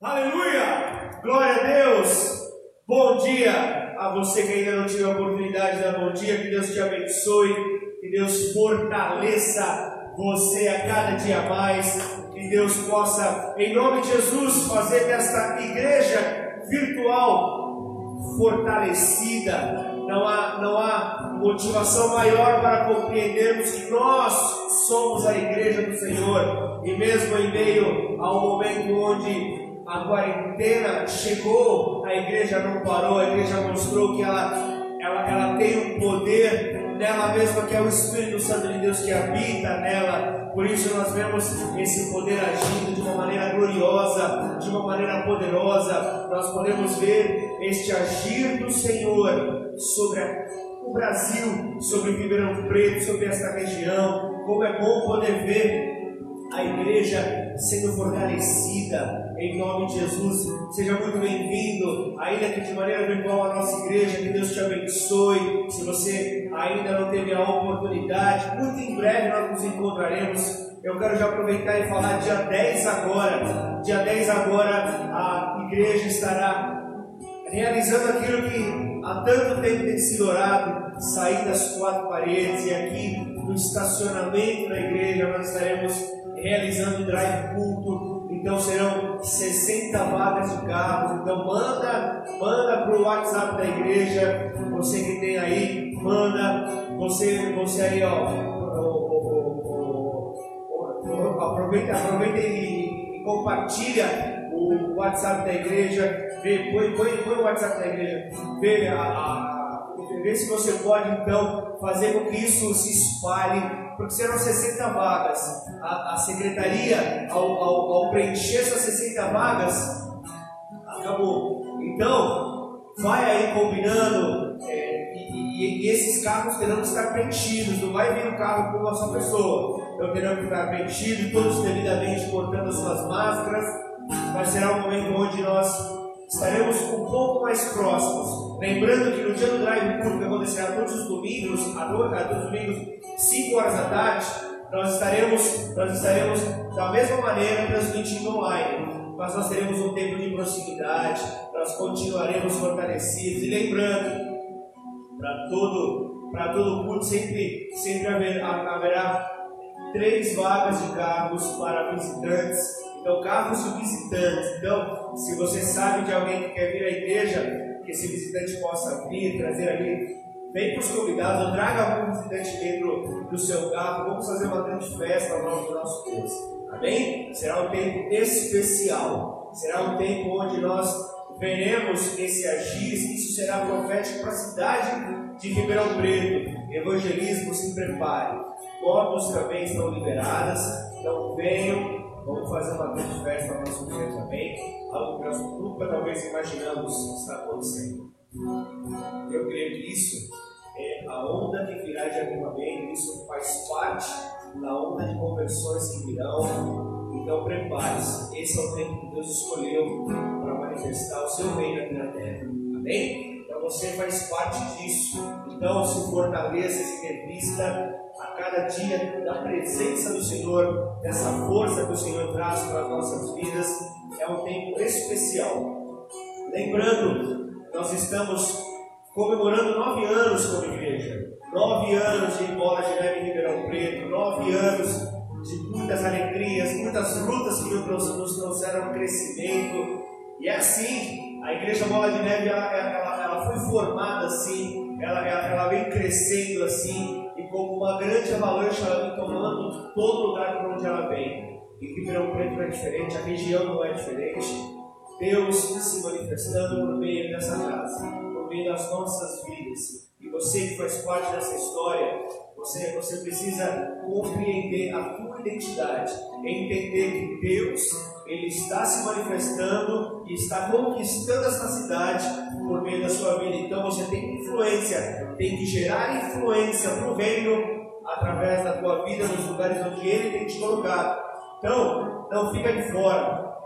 Aleluia! Glória a Deus! Bom dia a você que ainda não tive a oportunidade de dar bom dia. Que Deus te abençoe, que Deus fortaleça você a cada dia mais. Que Deus possa, em nome de Jesus, fazer desta igreja virtual fortalecida. Não há, não há motivação maior para compreendermos que nós somos a igreja do Senhor. E mesmo em meio ao momento onde a quarentena chegou, a igreja não parou, a igreja mostrou que ela, ela, ela tem um poder nela mesma, que é o Espírito Santo de Deus que habita nela. Por isso nós vemos esse poder agindo de uma maneira gloriosa, de uma maneira poderosa. Nós podemos ver este agir do Senhor sobre o Brasil, sobre Ribeirão Preto, sobre esta região. Como é bom poder ver a igreja sendo fortalecida em nome de Jesus. Seja muito bem-vindo, ainda que de maneira virtual, a nossa igreja. Que Deus te abençoe. Se você ainda não teve a oportunidade, muito em breve nós nos encontraremos. Eu quero já aproveitar e falar dia 10 agora. Dia 10 agora a igreja estará realizando aquilo que há tanto tempo tem sido orado, sair das quatro paredes e aqui no estacionamento da igreja nós estaremos realizando drive culto. Então serão 60 vagas de carros. Então manda, manda para o WhatsApp da igreja. Você que tem aí, manda. Você, você aí, ó. Aproveita, aproveita e, e compartilha o WhatsApp da igreja. Vê, põe, põe, põe o WhatsApp da igreja. Vê a, a, vê se você pode então fazer com que isso se espalhe porque serão 60 vagas. A, a secretaria, ao, ao, ao, preencher essas 60 vagas, acabou. Então, vai aí combinando, é, e, e, e, esses carros terão que estar preenchidos, não vai vir um carro com uma só pessoa. Então terão que estar preenchidos, todos devidamente portando as suas máscaras, mas será um momento onde nós estaremos um pouco mais próximos. Lembrando que no dia do drive público que acontecerá todos os domingos, à noite, todos os domingos, 5 horas da tarde, nós estaremos, nós estaremos da mesma maneira transmitindo online. Mas nós teremos um tempo de proximidade, nós continuaremos fortalecidos. E lembrando, para todo, para todo culto sempre, sempre haverá, haverá três vagas de cargos para visitantes então, carros de visitantes. Então, se você sabe de alguém que quer vir à igreja, que esse visitante possa vir, trazer ali, vem para os convidados, traga algum visitante dentro do seu carro. Vamos fazer uma grande festa ao nome do nosso Deus. Amém? Será um tempo especial. Será um tempo onde nós veremos esse agir. Isso será profético para a cidade de Ribeirão Preto. Evangelismo se prepare. Motos também estão liberadas. Então venham Vamos fazer uma grande festa no nosso dia também. Algo que nós nunca talvez imaginamos está acontecendo. Eu creio que isso é a onda que virá de avivamento, isso faz parte da onda de conversões que virão. Então prepare-se. Esse é o tempo que Deus escolheu para manifestar o seu reino aqui na terra. Amém? Então você faz parte disso. Então se fortaleça, se revista cada dia da presença do Senhor, dessa força que o Senhor traz para as nossas vidas. É um tempo especial. Lembrando, nós estamos comemorando nove anos como igreja. Nove anos de bola de neve em Ribeirão Preto, nove anos de muitas alegrias, muitas lutas que nos trouxeram crescimento. E é assim, a igreja Bola de Neve ela, ela, ela foi formada assim, ela, ela, ela vem crescendo assim, como uma grande avalanche, ela vem tomando todo lugar por onde ela vem. E Ribeirão Preto não é diferente, a região não é diferente. Deus se manifestando por meio dessa casa, por meio das nossas vidas. E você que faz parte dessa história, você, você precisa compreender a tua identidade, entender que Deus ele está se manifestando e está conquistando essa cidade por meio da sua vida. Então você tem influência, tem que gerar influência para o reino através da tua vida nos lugares onde Ele tem te colocado. Então, não fica de fora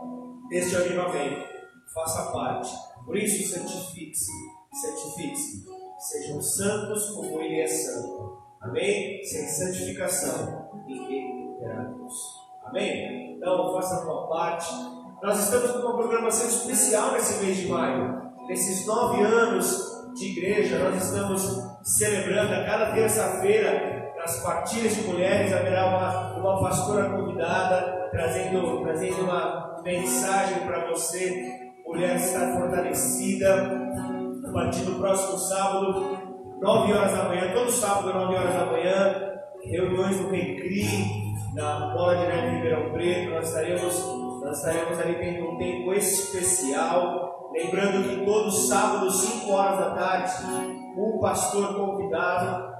deste avivamento, faça parte. Por isso, santifique-se, santifique-se, sejam santos como Ele é santo. Amém? Sem santificação, ninguém terá Deus. Amém? Então, faça a tua parte, Nós estamos com uma programação especial nesse mês de maio. Nesses nove anos de igreja, nós estamos celebrando a cada terça-feira, nas partilhas de mulheres, haverá uma, uma pastora convidada trazendo, trazendo uma mensagem para você, mulher estar fortalecida. A partir do próximo sábado, 9 horas da manhã, todo sábado, 9 horas da manhã, reuniões no Recri, na Bola de Neve Ribeirão Preto, nós estaremos nós estaremos ali tendo um tempo especial. Lembrando que todo sábado, 5 horas da tarde, um pastor convidado,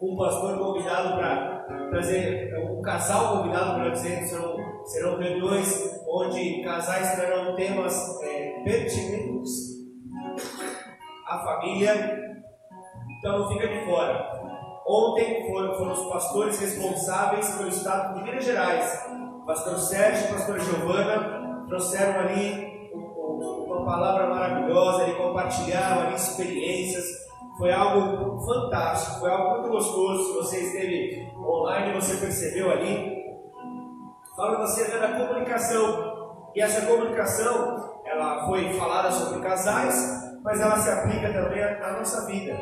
um pastor convidado para trazer, um casal convidado para dizer, serão, serão reuniões onde casais trarão temas é, pertinentes à família. Então fica de fora. Ontem foram, foram os pastores responsáveis pelo estado de Minas Gerais pastor Sérgio e pastor Giovana trouxeram ali uma palavra maravilhosa, eles compartilharam ali experiências. Foi algo fantástico, foi algo muito gostoso. Se você esteve online, você percebeu ali. Fala acerca da comunicação. E essa comunicação, ela foi falada sobre casais, mas ela se aplica também à nossa vida.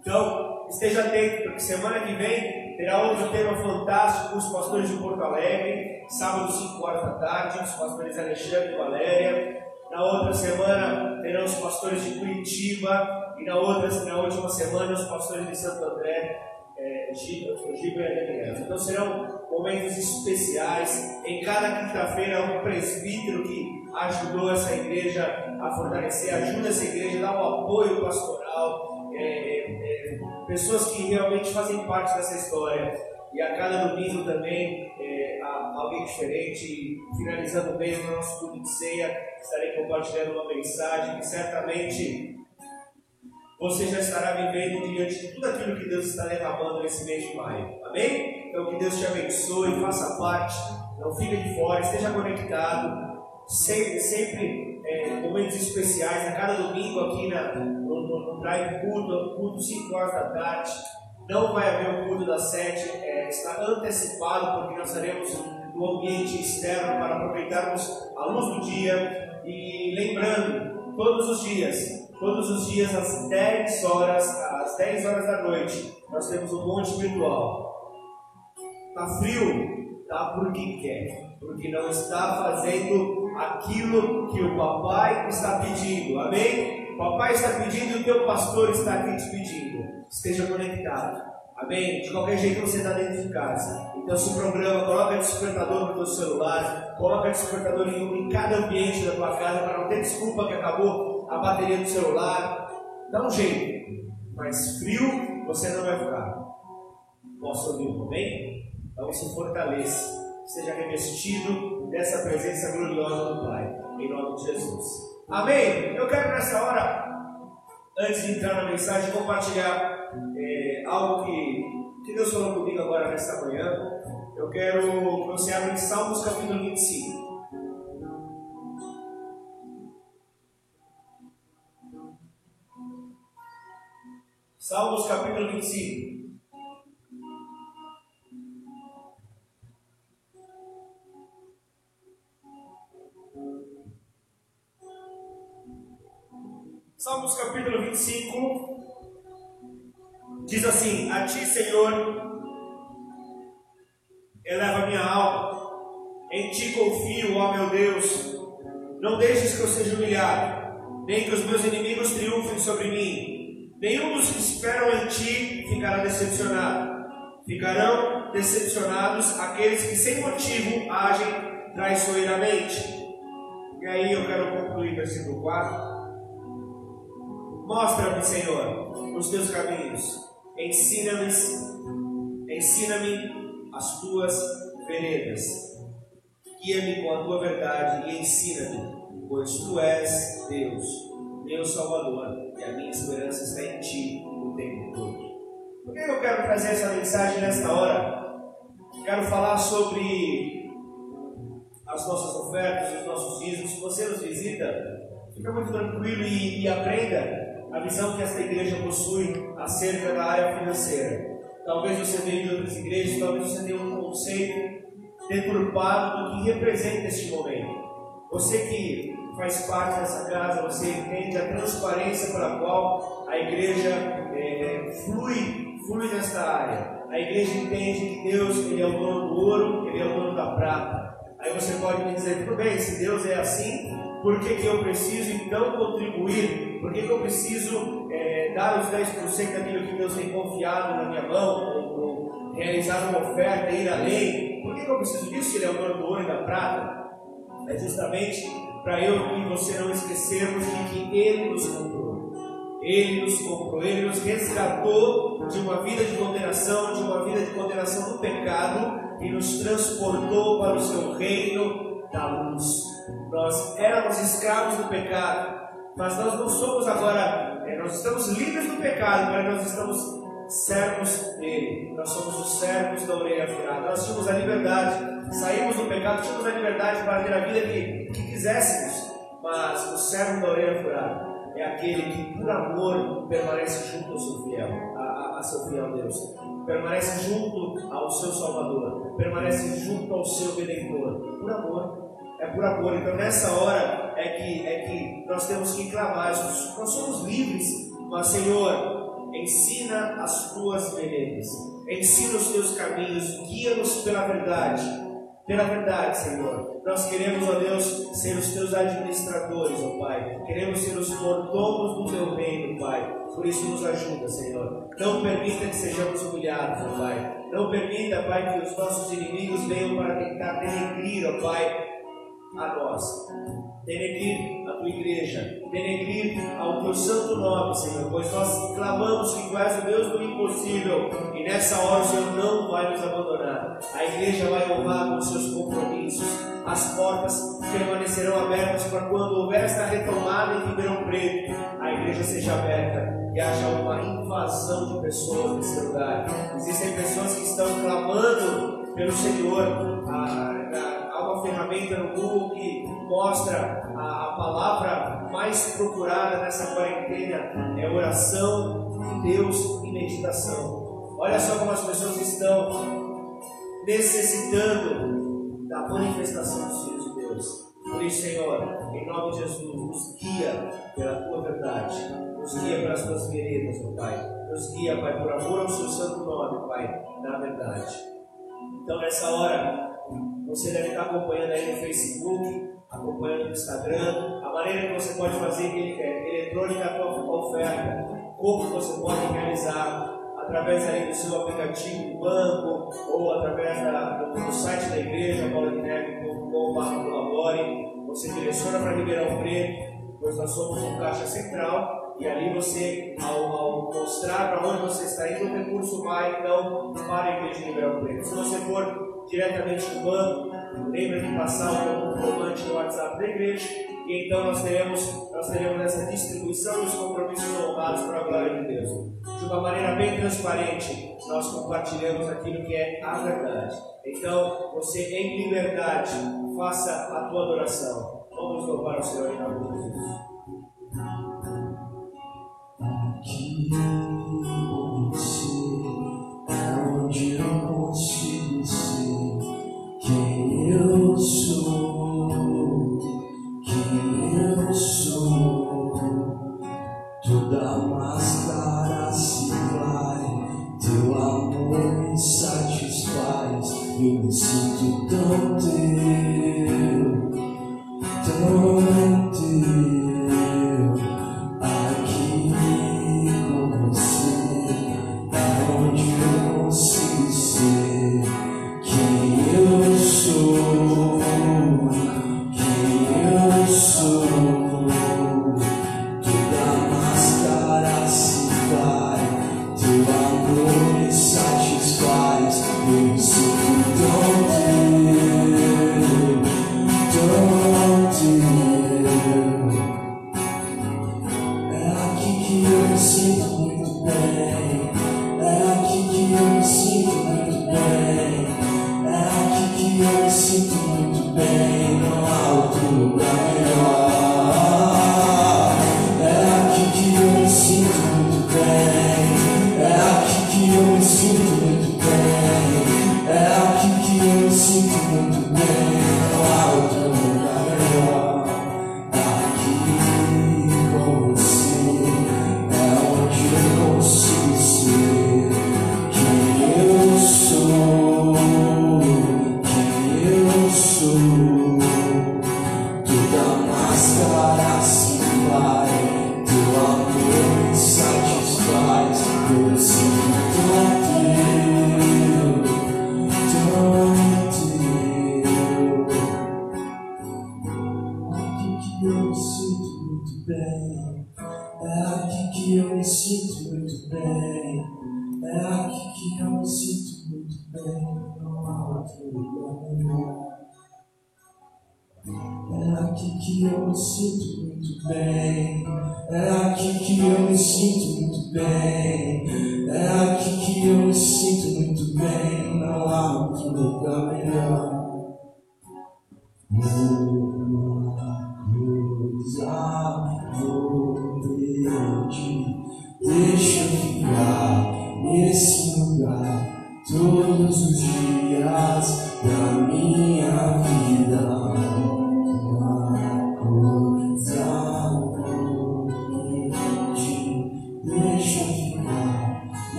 Então, esteja atento, porque semana que vem terá outro tema fantástico com os pastores de Porto Alegre, sábado 5 horas da tarde, os pastores Alexandre e Valéria. Na outra semana terão os pastores de Curitiba e na outra, na última semana os pastores de Santo André, é, Giba, Giba e Daniel. Então serão momentos especiais. Em cada quinta-feira um presbítero que ajudou essa igreja a fortalecer, ajuda essa igreja, dá um apoio pastoral. É, é, pessoas que realmente fazem parte dessa história. E a cada domingo também, é, alguém diferente, finalizando o mês no nosso culto de ceia, estarei compartilhando uma mensagem que certamente você já estará vivendo diante de tudo aquilo que Deus está derramando nesse mês de maio. Amém? Então que Deus te abençoe, faça parte, não fique de fora, esteja conectado. Sempre, sempre é, momentos especiais, a cada domingo aqui na, drive culto, culto 5 horas da tarde. Não vai haver o culto das 7, é, está antecipado, porque nós estaremos no ambiente externo para aproveitarmos a luz do dia. E lembrando, todos os dias, todos os dias às 10 horas, às 10 horas da noite, nós temos um monte virtual. Está frio? Tá porque quer, porque não está fazendo aquilo que o papai está pedindo. Amém? Papai está pedindo e o teu pastor está aqui te pedindo. Esteja conectado. Amém? De qualquer jeito você está dentro de casa. Então se programa, coloca despertador no teu celular, coloca despertador em, cada ambiente da tua casa para não ter desculpa que acabou a bateria do celular. Dá um jeito. Mas frio você não vai ficar. Posso ouvir, amém? Então se fortaleça. Seja revestido dessa presença gloriosa do Pai. Em nome de Jesus. Amém? Eu quero nessa hora, antes de entrar na mensagem, compartilhar é, algo que, que Deus falou comigo agora nesta manhã. Eu quero que você abra em Salmos capítulo 25. Salmos capítulo 25. Salmos capítulo 25 diz assim: A ti, Senhor, eleva minha alma, em ti confio, ó meu Deus. Não deixes que eu seja humilhado, nem que os meus inimigos triunfem sobre mim. Nenhum dos que esperam em ti ficará decepcionado. Ficarão decepcionados aqueles que sem motivo agem traiçoeiramente. E aí eu quero concluir versículo 4. Mostra-me, Senhor, os teus caminhos. Ensina-me, ensina-me as tuas veredas. Guia-me com a tua verdade e ensina-me, pois tu és Deus, meu Salvador, e a minha esperança está em ti o tempo todo. Por que eu quero trazer essa mensagem nesta hora? Quero falar sobre as nossas ofertas, os nossos dízimos. Se você nos visita, fica muito tranquilo e, e aprenda a visão que essa igreja possui acerca da área financeira. Talvez você venha de outras igrejas, talvez você tenha um conceito deturpado do que representa este momento. Você que faz parte dessa casa, você entende a transparência pela qual a igreja é, flui, flui nesta área. A igreja entende que Deus ele é o dono do ouro, ele é o dono da prata. Aí você pode me dizer, tudo bem, se Deus é assim, por que, que eu preciso então contribuir? Por que, que eu preciso é, dar os 10% daquilo que Deus tem confiado na minha mão? Ou, ou realizar uma oferta, ir além? Por que, que eu preciso disso? Ele é o dono do ouro e da prata. É justamente para eu e você não esquecermos de que Ele nos comprou. Ele nos comprou, Ele nos resgatou de uma vida de condenação, de uma vida de condenação do pecado e nos transportou para o seu reino da luz. Nós éramos escravos do pecado, mas nós não somos agora, é, nós estamos livres do pecado, mas nós estamos servos dele. Nós somos os servos da orelha furada. Nós tínhamos a liberdade, saímos do pecado, tínhamos a liberdade para ter a vida que, que quiséssemos, mas o servo da orelha furada é aquele que, por amor, permanece junto ao seu fiel, a, a, a seu fiel Deus, permanece junto ao seu Salvador, permanece junto ao seu Redentor, por amor. É por amor. Então, nessa hora é que, é que nós temos que clamar. Nós somos livres, mas, Senhor, ensina as tuas veredas, ensina os teus caminhos, guia-nos pela verdade pela verdade, Senhor. Nós queremos, ó Deus, ser os teus administradores, ó Pai. Queremos ser os mordomos do teu reino, Pai. Por isso nos ajuda, Senhor. Não permita que sejamos humilhados, ó Pai. Não permita, Pai, que os nossos inimigos venham para tentar denegrir, ó Pai, a nós. Denegrir a tua igreja, denegrir ao teu santo nome, Senhor, pois nós clamamos que tu és o Deus do impossível e nessa hora o Senhor não vai nos abandonar. A igreja vai honrar com seus compromissos, as portas permanecerão abertas para quando houver esta retomada em Ribeirão Preto, a igreja seja aberta e haja uma invasão de pessoas nesse lugar. Existem pessoas que estão clamando pelo Senhor. A, uma ferramenta no Google que mostra a, a palavra mais procurada nessa quarentena é oração, Deus e meditação. Olha só como as pessoas estão necessitando da manifestação dos filhos de Deus. Por isso, Senhor, em nome de Jesus, nos guia pela tua verdade, nos guia pelas tuas veredas, meu Pai. Nos guia, Pai, por amor ao seu santo nome, Pai, na verdade. Então, nessa hora, você deve estar acompanhando aí no Facebook, acompanhando no Instagram, a maneira que você pode fazer é, eletrônica a tua oferta, como você pode realizar através aí do seu aplicativo do banco ou através da, do, do, site da igreja, colabore, você direciona para Ribeirão Preto, pois nós somos um caixa central e ali você, ao, ao mostrar para onde você está indo, o recurso vai então para a igreja de Ribeirão Preto. Se você for diretamente do banco. Lembra de passar o comprovante no WhatsApp da igreja. E então nós teremos, nós teremos essa distribuição dos compromissos honrados para a glória de Deus. De uma maneira bem transparente, nós compartilhamos aquilo que é a verdade. Então, você em liberdade, faça a tua adoração. Vamos louvar o Senhor em nome de Jesus. Me sinto tão teu,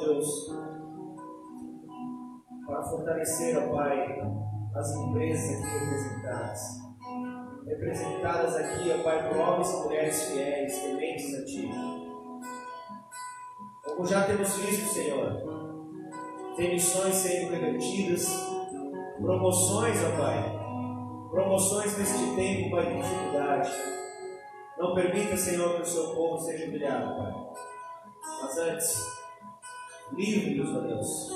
Deus, para fortalecer, ó Pai, as empresas aqui representadas. Representadas aqui, ó Pai, por homens e mulheres fiéis, tementes a Ti. Como já temos visto, Senhor, demissões sendo revertidas, promoções, ó Pai, promoções neste tempo, Pai, de dificuldade. Não permita, Senhor, que o seu povo seja humilhado, Pai. Mas antes, livre-nos, ó Deus.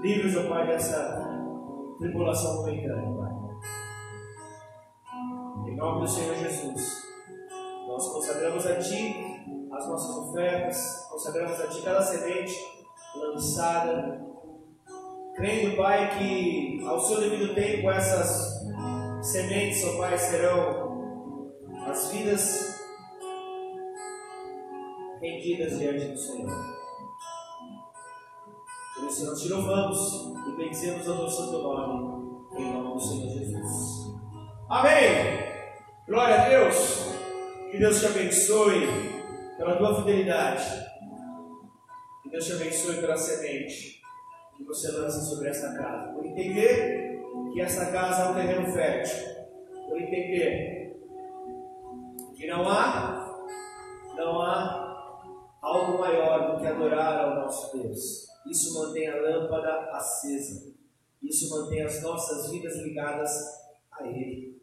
Livre-nos, ó Pai, dessa tribulação momentânea, Pai. Em nome do Senhor Jesus, nós consagramos a Ti as nossas ofertas, consagramos a Ti cada semente lançada, crendo, Pai, que ao seu devido tempo essas sementes, ó Pai, serão as vidas rendidas diante do Senhor. Por isso nós te louvamos e bendizemos o teu santo nome, em nome do Senhor Jesus. Amém! Glória a Deus! Que Deus te abençoe pela tua fidelidade. Que Deus te abençoe pela semente que você lança sobre esta casa. Por entender que essa casa é um terreno fértil. Por entender que não há, não há algo maior do que adorar ao nosso Deus. Isso mantém a lâmpada acesa. Isso mantém as nossas vidas ligadas a Ele.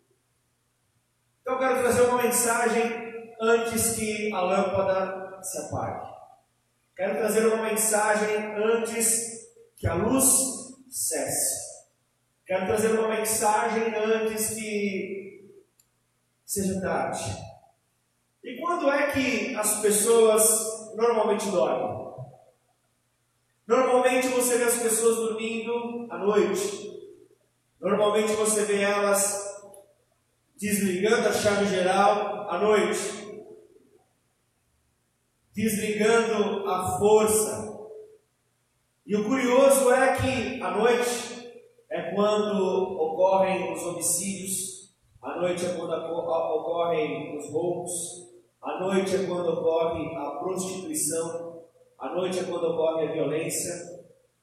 Então eu quero trazer uma mensagem antes que a lâmpada se apague. Quero trazer uma mensagem antes que a luz cesse. Quero trazer uma mensagem antes que seja tarde. E quando é que as pessoas normalmente dormem? Normalmente você vê as pessoas dormindo à noite. Normalmente você vê elas desligando a chave geral à noite. Desligando a força. E o curioso é que à noite é quando ocorrem os homicídios, à noite é quando ocorrem os roubos, à noite é quando ocorre a prostituição, a noite é quando ocorre a violência.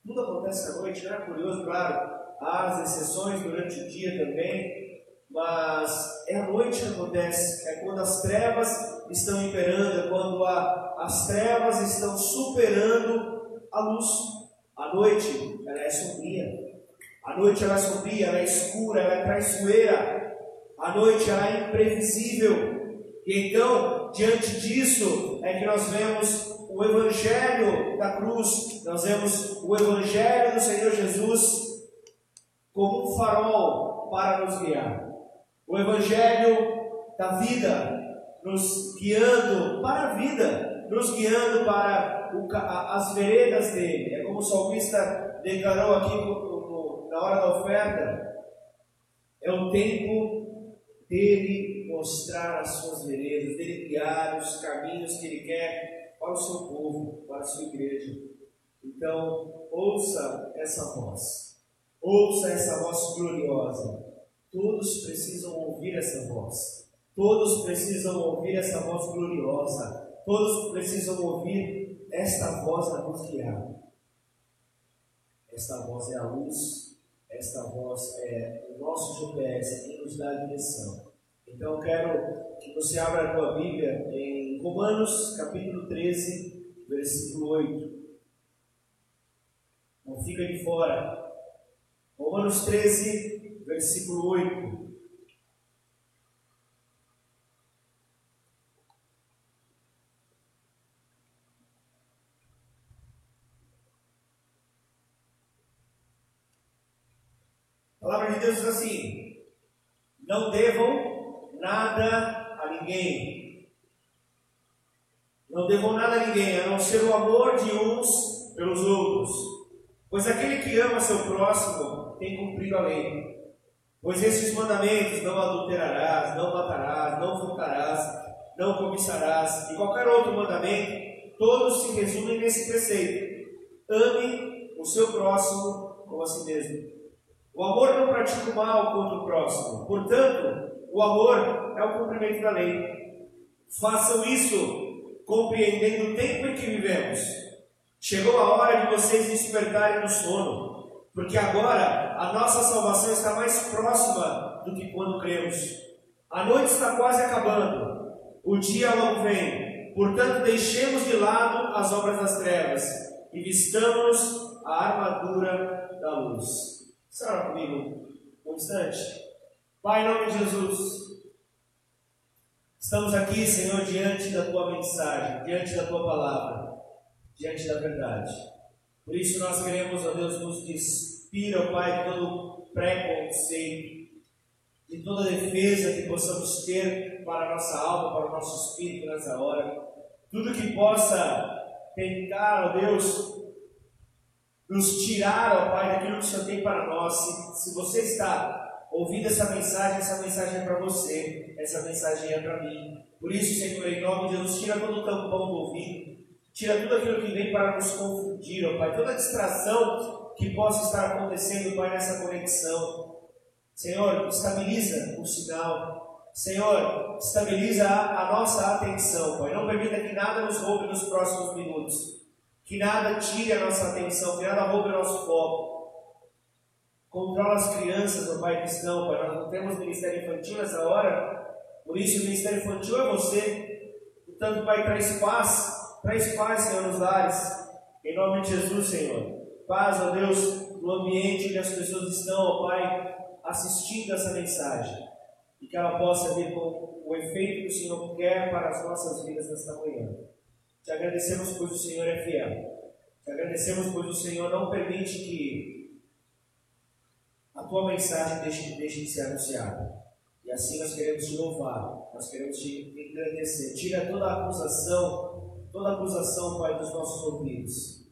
Tudo acontece à noite, é curioso? Claro, há as exceções durante o dia também, mas é à noite que acontece, é quando as trevas estão imperando, é quando a, as trevas estão superando a luz. A noite, ela é sombria. A noite ela é sombria, ela é escura, ela é traiçoeira. A noite ela é imprevisível. E então, diante disso, é que nós vemos o Evangelho da cruz, nós vemos o Evangelho do Senhor Jesus como um farol para nos guiar. O Evangelho da vida nos guiando para a vida, nos guiando para o, as veredas dele. É como o salmista declarou aqui no, no, na hora da oferta: é o tempo dele mostrar as suas veredas, dele guiar os caminhos que ele quer para o seu povo, para a sua igreja. Então, ouça essa voz. Ouça essa voz gloriosa. Todos precisam ouvir essa voz. Todos precisam ouvir essa voz gloriosa. Todos precisam ouvir esta voz a nos guiar. Esta voz é a luz, esta voz é o nosso GPS, que nos dá a direção. Então eu quero que você abra a tua Bíblia em Romanos capítulo 13, versículo 8. Não fica de fora. Romanos 13, versículo 8. A palavra de Deus diz assim: Não devam nada ninguém. Não devam nada a ninguém, a não ser o amor de uns pelos outros. Pois aquele que ama seu próximo tem cumprido a lei. Pois esses mandamentos: não adulterarás, não matarás, não furtarás, não cobiçarás, e qualquer outro mandamento, todos se resumem nesse preceito: ame o seu próximo como a si mesmo. O amor não pratica o mal contra o próximo. Portanto, o amor é o cumprimento da lei. Façam isso compreendendo o tempo em que vivemos. Chegou a hora de vocês despertarem do sono, porque agora a nossa salvação está mais próxima do que quando cremos. A noite está quase acabando, o dia logo vem. Portanto, deixemos de lado as obras das trevas e vistamos a armadura da luz. Ora comigo um instante? Pai, em nome de Jesus, estamos aqui, Senhor, diante da tua mensagem, diante da tua palavra, diante da verdade. Por isso nós queremos, ó Deus, nos despir, ó Pai, de todo preconceito, de toda defesa que possamos ter para a nossa alma, para o nosso espírito nessa hora. Tudo que possa tentar, ó Deus, nos tirar, ó Pai, daquilo que o Senhor tem para nós. Se, se você está ouvindo essa mensagem, essa mensagem é para você, essa mensagem é para mim. Por isso, Senhor, em nome de Jesus, tira todo o tampão do ouvido, tira tudo aquilo que vem para nos confundir, ó Pai, toda distração que possa estar acontecendo, Pai, nessa conexão. Senhor, estabiliza o sinal. Senhor, estabiliza a, a nossa atenção, Pai. Não permita que nada nos roube nos próximos minutos. Que nada tire a nossa atenção, que nada roube o nosso foco. Controla as crianças, ó Pai cristão, Pai. Nós não temos ministério infantil nessa hora, por isso o ministério infantil é você. Portanto, Pai, traz paz, traz paz, Senhor, nos lares. Em nome de Jesus, Senhor. Paz, ó Deus, no ambiente onde as pessoas estão, ó Pai, assistindo essa mensagem. E que ela possa vir com o efeito que o Senhor quer para as nossas vidas nesta manhã. Te agradecemos, pois o Senhor é fiel. Te agradecemos, pois o Senhor não permite que a tua mensagem deixe, deixe de ser anunciada. E assim nós queremos te louvar, nós queremos te agradecer. Tira toda a acusação, toda a acusação, Pai, dos nossos ouvidos.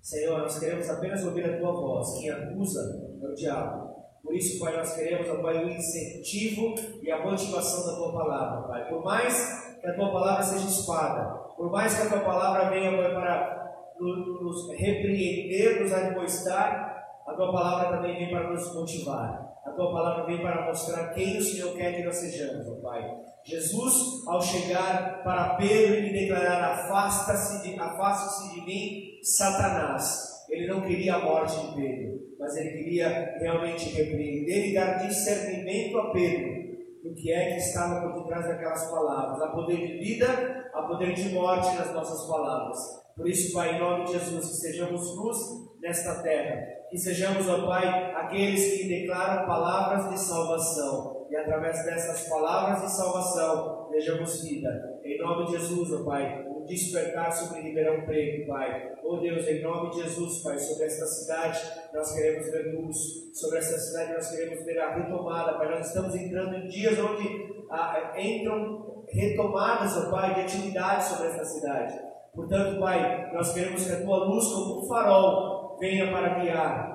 Senhor, nós queremos apenas ouvir a tua voz. Quem acusa é o diabo. Por isso, Pai, nós queremos, Pai, o incentivo e a motivação da tua palavra, Pai. Por mais que a tua palavra seja espada, por mais que a tua palavra venha Pai, para nos repreender, nos admoestar, a tua palavra também vem para nos motivar. A tua palavra vem para mostrar quem o Senhor quer que nós sejamos, ó Pai. Jesus, ao chegar para Pedro e declarar: Afasta-se de, afasta de mim, Satanás. Ele não queria a morte de Pedro, mas ele queria realmente repreender e dar discernimento a Pedro do que é que estava por detrás daquelas palavras. Há poder de vida, há poder de morte nas nossas palavras. Por isso, Pai, em nome de Jesus, que sejamos luz nesta terra. Que sejamos, ó Pai, aqueles que declaram palavras de salvação. E através dessas palavras de salvação, vejamos vida. Em nome de Jesus, ó Pai, um despertar sobre Ribeirão Preto, Pai. Oh Deus, em nome de Jesus, Pai, sobre esta cidade nós queremos ver luz. Sobre esta cidade nós queremos ver a retomada, Pai. Nós estamos entrando em dias onde ah, entram retomadas, ó Pai, de atividades sobre esta cidade. Portanto, Pai, nós queremos que a tua luz, como um farol, venha para guiar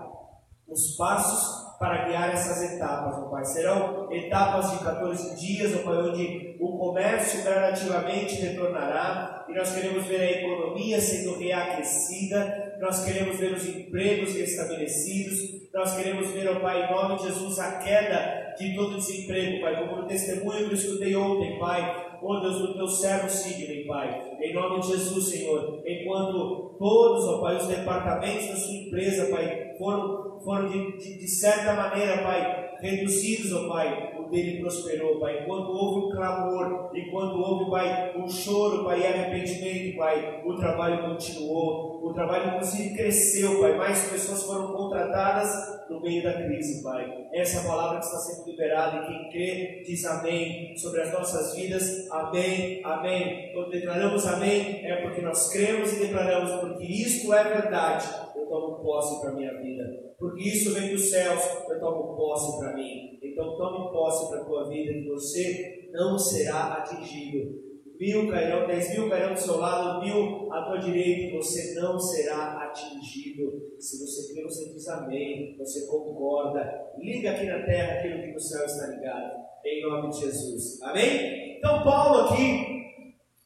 os passos para guiar essas etapas, ó Pai. Serão etapas de 14 dias, ó Pai, onde o comércio gradativamente retornará. E nós queremos ver a economia sendo reaquecida, nós queremos ver os empregos restabelecidos, nós queremos ver, ó Pai, em nome de Jesus, a queda de todo desemprego, Pai, como no testemunho que eu escutei ontem, Pai, ó Deus, do teu servo Sidney, Pai, em nome de Jesus, Senhor, enquanto todos, ó Pai, os departamentos da sua empresa, Pai, foram, foram de, de, de certa maneira, Pai, reduzidos, ó Pai, o dele prosperou, Pai. Enquanto houve um clamor, enquanto houve, Pai, um choro, Pai, e arrependimento, Pai, o trabalho continuou, o trabalho inclusive cresceu, Pai. Mais pessoas foram contratadas no meio da crise, Pai. Essa é palavra que está sendo liberada e quem crê diz amém sobre as nossas vidas. Amém, amém. Quando declaramos amém, é porque nós cremos e declaramos, porque isto é verdade. Tomo posse para a minha vida. Porque isso vem dos céus, eu tomo posse para mim. Então tome posse para a tua vida, que você não será atingido mil cairão, dez mil cairão do seu lado, mil à tua direita, você não será atingido. Se você crê, você diz amém, você concorda. Liga aqui na terra aquilo que no céu está ligado, em nome de Jesus. Amém? Então, Paulo aqui,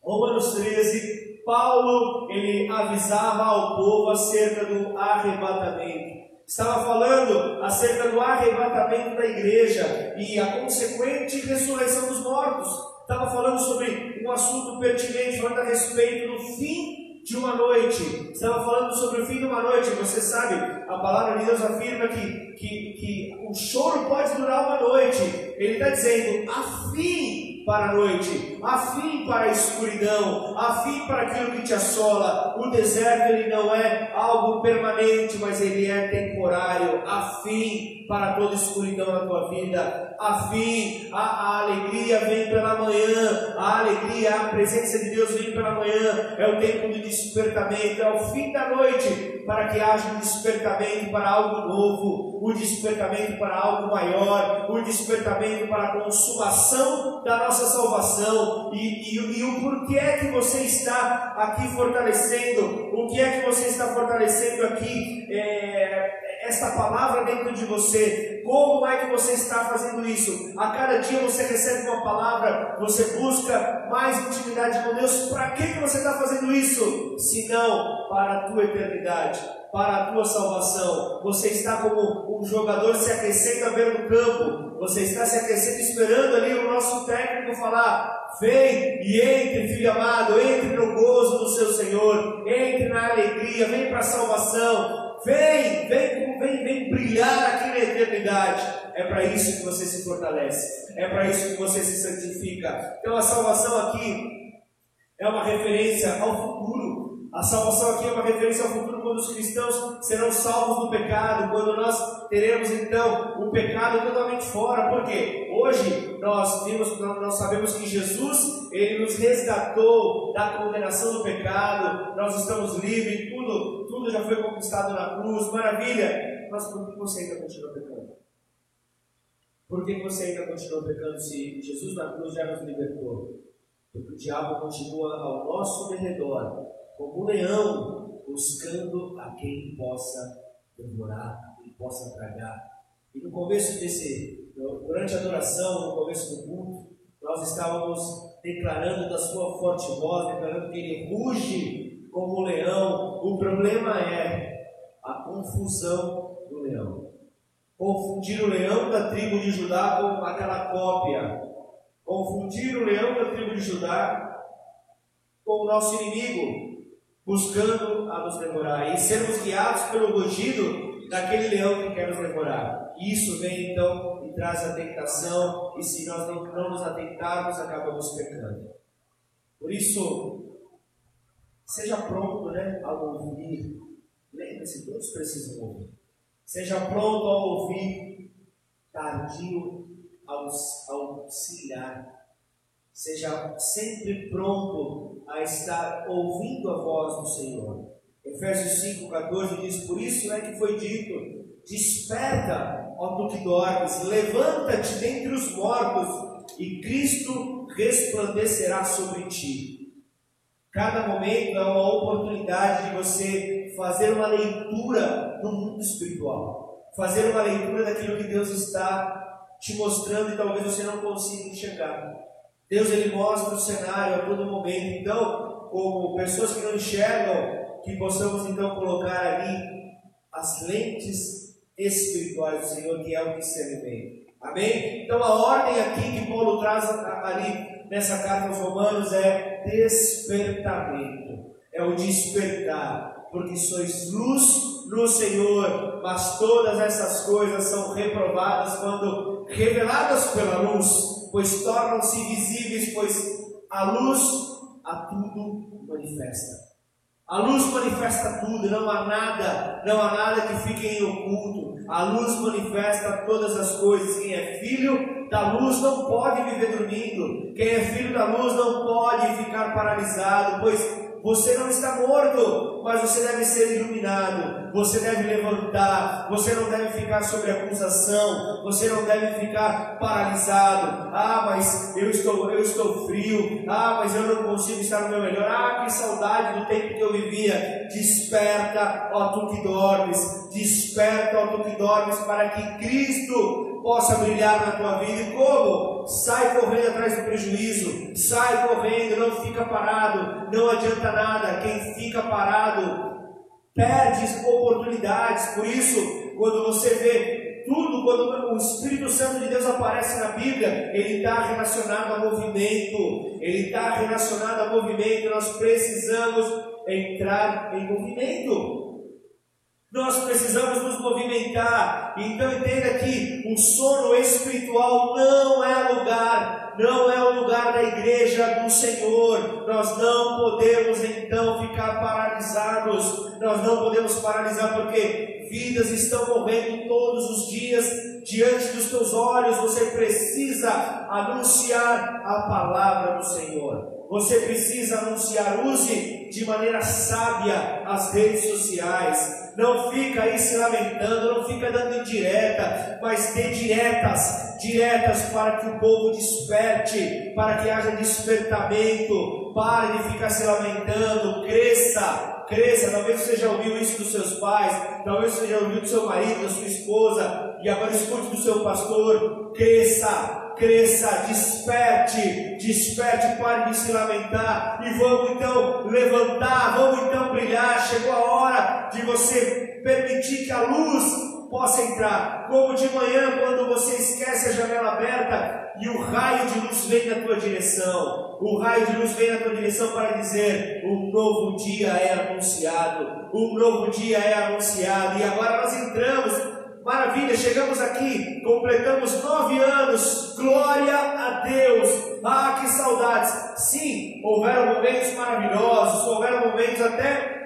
Romanos 13, Paulo, ele avisava ao povo acerca do arrebatamento. Estava falando acerca do arrebatamento da igreja e a consequente ressurreição dos mortos estava falando sobre um assunto pertinente, falando a respeito do fim de uma noite. Estava falando sobre o fim de uma noite. Você sabe, a palavra de Deus afirma que, que, que o choro pode durar uma noite. Ele está dizendo, a fim para a noite, a fim para a escuridão, a fim para aquilo que te assola. O deserto ele não é algo permanente, mas ele é temporário. A fim para toda escuridão na tua vida. A fim, a, a, alegria vem pela manhã, a alegria, a presença de Deus vem pela manhã. É o tempo do despertamento, é o fim da noite, para que haja um despertamento para algo novo, o um despertamento para algo maior, o um despertamento para a consumação da nossa salvação. E, e, e o porquê é que você está aqui fortalecendo, o que é que você está fortalecendo aqui. É, esta palavra dentro de você? Como é que você está fazendo isso? A cada dia você recebe uma palavra, você busca mais intimidade com Deus. Para que, que você está fazendo isso? Se não para a tua eternidade, para a tua salvação. Você está como um jogador se aquecendo a ver no campo. Você está se aquecendo esperando ali o nosso técnico falar: Vem e entre, filho amado, entre no gozo do seu Senhor, entre na alegria, vem para a salvação, Vem, vem, vem, vem brilhar aqui na eternidade. É para isso que você se fortalece. É para isso que você se santifica. Então a salvação aqui é uma referência ao futuro. A salvação aqui é uma referência ao futuro quando os cristãos serão salvos do pecado, quando nós teremos então o pecado totalmente fora. Porque hoje nós vimos, nós sabemos que Jesus ele nos resgatou da condenação do pecado, nós estamos livres, tudo, tudo já foi conquistado na cruz, maravilha. Mas por que você ainda continua pecando? Por que você ainda continua pecando se Jesus na cruz já nos libertou? Porque o diabo continua ao nosso redor como um leão, buscando a quem possa devorar, a quem possa tragar. E no começo desse, durante a adoração, no começo do culto, nós estávamos declarando da sua forte voz, declarando que ele ruge como um leão. O problema é a confusão do leão. Confundir o leão da tribo de Judá com aquela cópia. Confundir o leão da tribo de Judá com o nosso inimigo, buscando a nos devorar e sermos guiados pelo rugido daquele leão que quer nos devorar. Isso vem então e traz a tentação, e se nós não nos atentarmos, acabamos pecando. Por isso, seja pronto né, ao ouvir. Lembre-se, todos precisam ouvir. Seja pronto ao ouvir, tardio ao auxiliar Seja sempre pronto a estar ouvindo a voz do Senhor. Efésios 5,14 diz: Por isso é que foi dito: Desperta, ó tu que dormes, levanta-te dentre os mortos, e Cristo resplandecerá sobre ti. Cada momento é uma oportunidade de você fazer uma leitura no mundo espiritual fazer uma leitura daquilo que Deus está te mostrando e talvez você não consiga enxergar. Deus ele mostra o cenário a todo momento. Então, como pessoas que não enxergam, que possamos então colocar ali as lentes espirituais do Senhor, que é o discernimento. Amém? Então a ordem aqui que Paulo traz ali nessa carta aos Romanos é despertamento. É o despertar, porque sois luz no Senhor, mas todas essas coisas são reprovadas quando reveladas pela luz, pois tornam-se visíveis, pois a luz a tudo manifesta. A luz manifesta tudo, não há nada, não há nada que fique em oculto. A luz manifesta todas as coisas. Quem é filho da luz não pode viver dormindo. Quem é filho da luz não pode ficar paralisado, pois você não está morto, mas você deve ser iluminado. Você deve levantar. Você não deve ficar sob acusação. Você não deve ficar paralisado. Ah, mas eu estou, eu estou frio. Ah, mas eu não consigo estar no meu melhor. Ah, que saudade do tempo que eu vivia. Desperta, ó tu que dormes. Desperta, ó tu que dormes, para que Cristo possa brilhar na tua vida. E como? Sai correndo atrás do prejuízo, sai correndo, não fica parado, não adianta nada. Quem fica parado perde oportunidades. Por isso, quando você vê tudo, quando o Espírito Santo de Deus aparece na Bíblia, ele está relacionado a movimento, ele está relacionado a movimento. Nós precisamos entrar em movimento. Nós precisamos nos movimentar. Então entenda que o sono espiritual não é lugar, não é o lugar da igreja do Senhor. Nós não podemos então ficar paralisados. Nós não podemos paralisar porque vidas estão morrendo todos os dias diante dos teus olhos. Você precisa anunciar a palavra do Senhor. Você precisa anunciar, use de maneira sábia as redes sociais não fica aí se lamentando, não fica dando indireta, mas dê diretas, diretas para que o povo desperte, para que haja despertamento, pare de ficar se lamentando, cresça, cresça. Talvez você já ouviu isso dos seus pais, talvez você já ouviu do seu marido, da sua esposa, e agora escute do seu pastor, cresça, cresça, desperte, desperte, pare de se lamentar e vamos então levantar, vamos então brilhar. Chegou a hora de você permitir que a luz possa entrar, como de manhã, quando você esquece a janela aberta e o raio de luz vem na tua direção. O raio de luz vem na tua direção para dizer: um novo dia é anunciado, um novo dia é anunciado. E agora nós entramos Maravilha, chegamos aqui, completamos nove anos, glória a Deus. Ah, que saudades! Sim, houveram momentos maravilhosos, houveram momentos até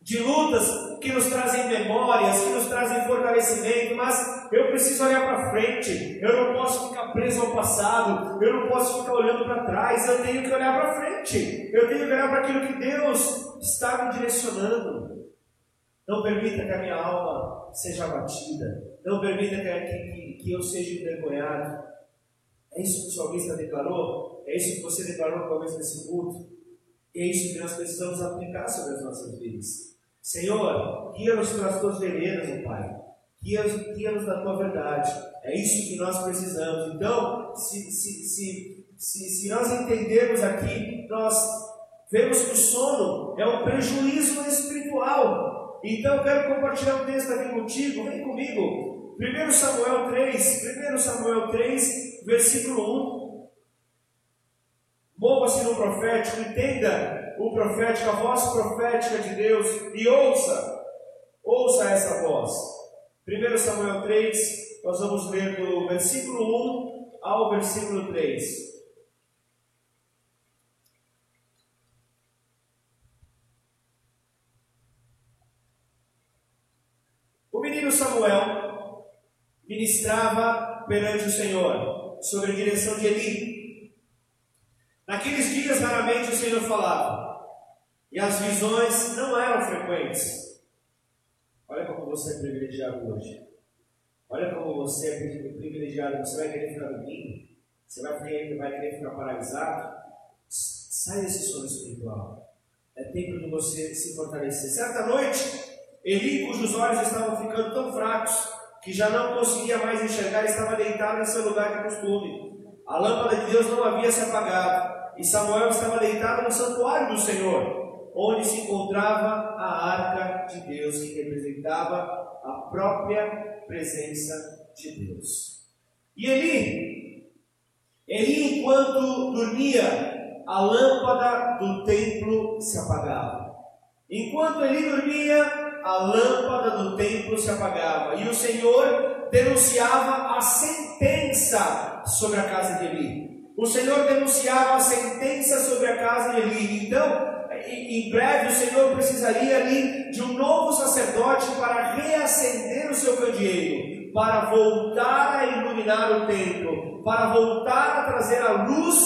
de lutas que nos trazem memórias, que nos trazem fortalecimento, mas eu preciso olhar para frente, eu não posso ficar preso ao passado, eu não posso ficar olhando para trás, eu tenho que olhar para frente, eu tenho que olhar para aquilo que Deus está me direcionando. Não permita que a minha alma seja abatida. Não permita que, que, que eu seja envergonhado. É isso que o salmista declarou? É isso que você declarou no começo desse culto? E é isso que nós precisamos aplicar sobre as nossas vidas. Senhor, guia-nos pelas tuas veredas, oh Pai. Guia-nos guia na tua verdade. É isso que nós precisamos. Então, se, se, se, se, se nós entendermos aqui, nós vemos que o sono é um prejuízo espiritual. Então eu quero compartilhar um texto aqui contigo, vem comigo. 1 Samuel 3, 1 Samuel 3, versículo 1. Mova-se no profético, entenda o profético, a voz profética de Deus e ouça, ouça essa voz. 1 Samuel 3, nós vamos ler do versículo 1 ao versículo 3. Samuel ministrava perante o Senhor, sob a direção de Eli. Naqueles dias, raramente o Senhor falava, e as visões não eram frequentes. Olha como você é privilegiado hoje. Olha como você é privilegiado. Você vai querer ficar dormindo? Você vai querer, vai querer ficar paralisado? Sai desse sono espiritual. É tempo de você se fortalecer. Certa noite, Eli, cujos olhos estavam ficando tão fracos que já não conseguia mais enxergar, estava deitado em seu lugar de costume. A lâmpada de Deus não havia se apagado, e Samuel estava deitado no santuário do Senhor, onde se encontrava a arca de Deus, que representava a própria presença de Deus. E Eli, Eli, enquanto dormia, a lâmpada do templo se apagava. Enquanto Eli dormia, a lâmpada do templo se apagava. E o Senhor denunciava a sentença sobre a casa de Eli. O Senhor denunciava a sentença sobre a casa de Eli. Então, em breve, o Senhor precisaria ali de um novo sacerdote para reacender o seu candeeiro para voltar a iluminar o templo, para voltar a trazer a luz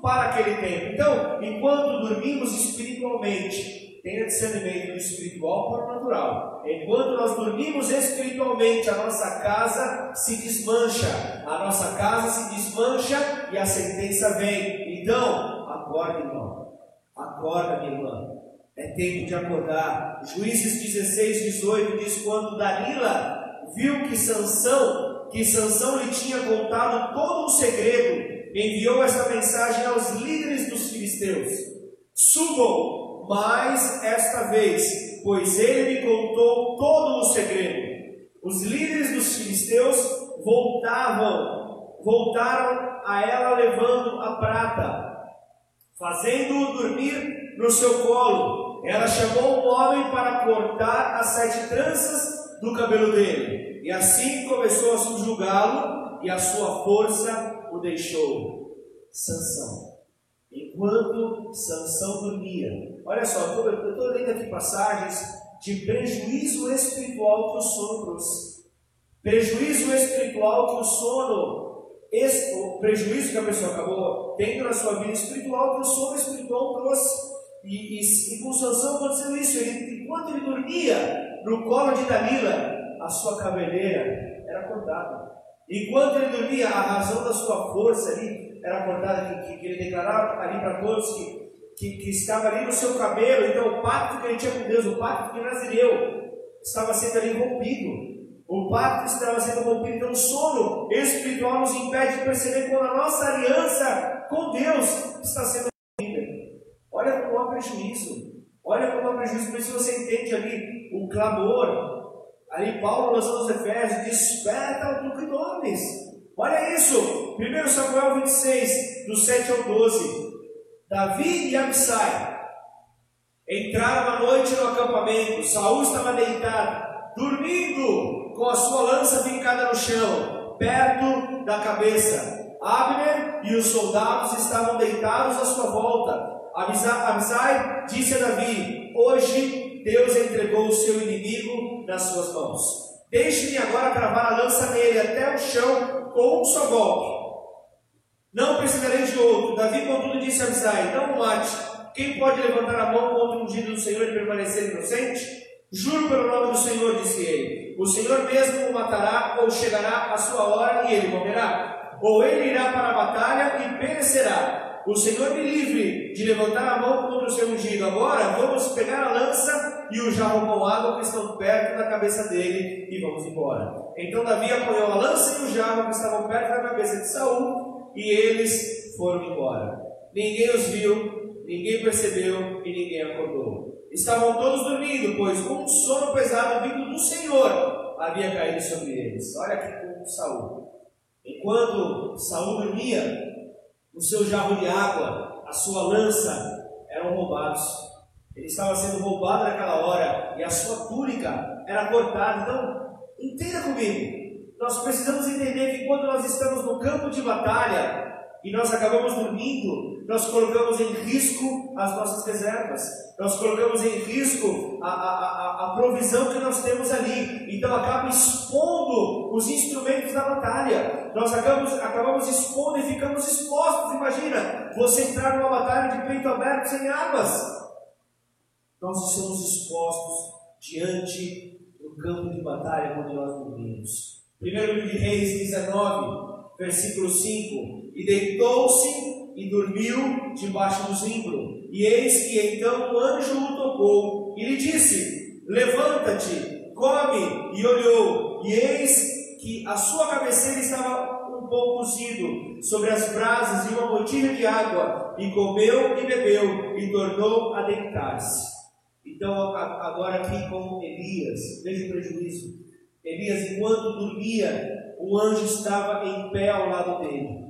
para aquele templo. Então, enquanto dormimos espiritualmente, tenha discernimento espiritual para o natural. Enquanto nós dormimos espiritualmente, a nossa casa se desmancha, a nossa casa se desmancha e a sentença vem. Então, acorda, irmão. Acorda, minha irmã. É tempo de acordar. Juízes 16, 18 diz: quando Dalila viu que Sansão, que Sansão lhe tinha contado todo o segredo, enviou esta mensagem aos líderes dos filisteus: Subam mais esta vez, pois ele me contou todo o segredo. Os líderes dos filisteus voltavam, voltaram a ela levando a prata, fazendo-o dormir no seu colo. Ela chamou um homem para cortar as sete tranças do cabelo dele. E assim começou a subjugá-lo, e a sua força o deixou. Sansão. Enquanto Sansão dormia. Olha só, eu estou lendo aqui passagens de prejuízo espiritual que o sono trouxe. Prejuízo espiritual que o sono, o prejuízo que a pessoa acabou tendo na sua vida espiritual, que o sono espiritual trouxe. E, e, e com Sansão aconteceu isso. Ele, enquanto ele dormia, no colo de Dalila, a sua cabeleira era cortada. Enquanto ele dormia, a razão da sua força ali era cortada, que, que ele declarava ali para todos que, que, que, estava ali no seu cabelo. Então, o pacto que ele tinha com Deus, o pacto que Nazireu, estava sendo ali rompido. O pacto estava sendo rompido. Então, o sono espiritual nos impede de perceber quando a nossa aliança com Deus está sendo rompida. Olha como há prejuízo. Olha como há prejuízo. Por isso você entende ali o clamor. Ali Paulo lançou os Efésios, desperta o que dormes. Olha isso, 1 Samuel 26, do 7 ao 12. Davi e Absai entraram à noite no acampamento. Saul estava deitado, dormindo, com a sua lança fincada no chão, perto da cabeça. Abner e os soldados estavam deitados à sua volta. Abisai disse a Davi: Hoje Deus entregou o seu inimigo nas suas mãos. Deixe-me agora cravar a lança nele até o chão com um só golpe. Não precisarei de outro. Davi, contudo, disse a Abisai: Não o mate. Quem pode levantar a mão contra o ungido do Senhor e permanecer inocente? Juro pelo nome do Senhor, disse ele. O Senhor mesmo o matará, ou chegará a sua hora e ele morrerá. Ou ele irá para a batalha e perecerá o Senhor me livre de levantar a mão contra o seu ungido. Agora vamos pegar a lança e o jarro com água que estão perto da cabeça dele e vamos embora. Então Davi apoiou a lança e o jarro que estavam perto da cabeça de Saul e eles foram embora. Ninguém os viu, ninguém percebeu e ninguém acordou. Estavam todos dormindo, pois um sono pesado vindo do Senhor havia caído sobre eles. Olha aqui com Saul. Enquanto Saul dormia, o seu jarro de água, a sua lança eram roubados. Ele estava sendo roubado naquela hora e a sua túnica era cortada. Então, entenda comigo. Nós precisamos entender que quando nós estamos no campo de batalha, e nós acabamos dormindo, nós colocamos em risco as nossas reservas, nós colocamos em risco a, a, a, a provisão que nós temos ali, então acaba expondo os instrumentos da batalha, nós acabamos, acabamos expondo e ficamos expostos. Imagina você entrar numa batalha de peito aberto sem armas, nós estamos expostos diante do campo de batalha quando nós dormimos. Primeiro livro de Reis 19, versículo 5 e deitou-se e dormiu debaixo do zimbro. E eis que então o anjo o tocou e lhe disse: Levanta-te, come. E olhou, e eis que a sua cabeceira estava um pouco cozido sobre as brasas de uma botija de água, e comeu e bebeu, e tornou a deitar-se. Então, agora aqui com Elias, veja o prejuízo. Elias, enquanto dormia, o anjo estava em pé ao lado dele.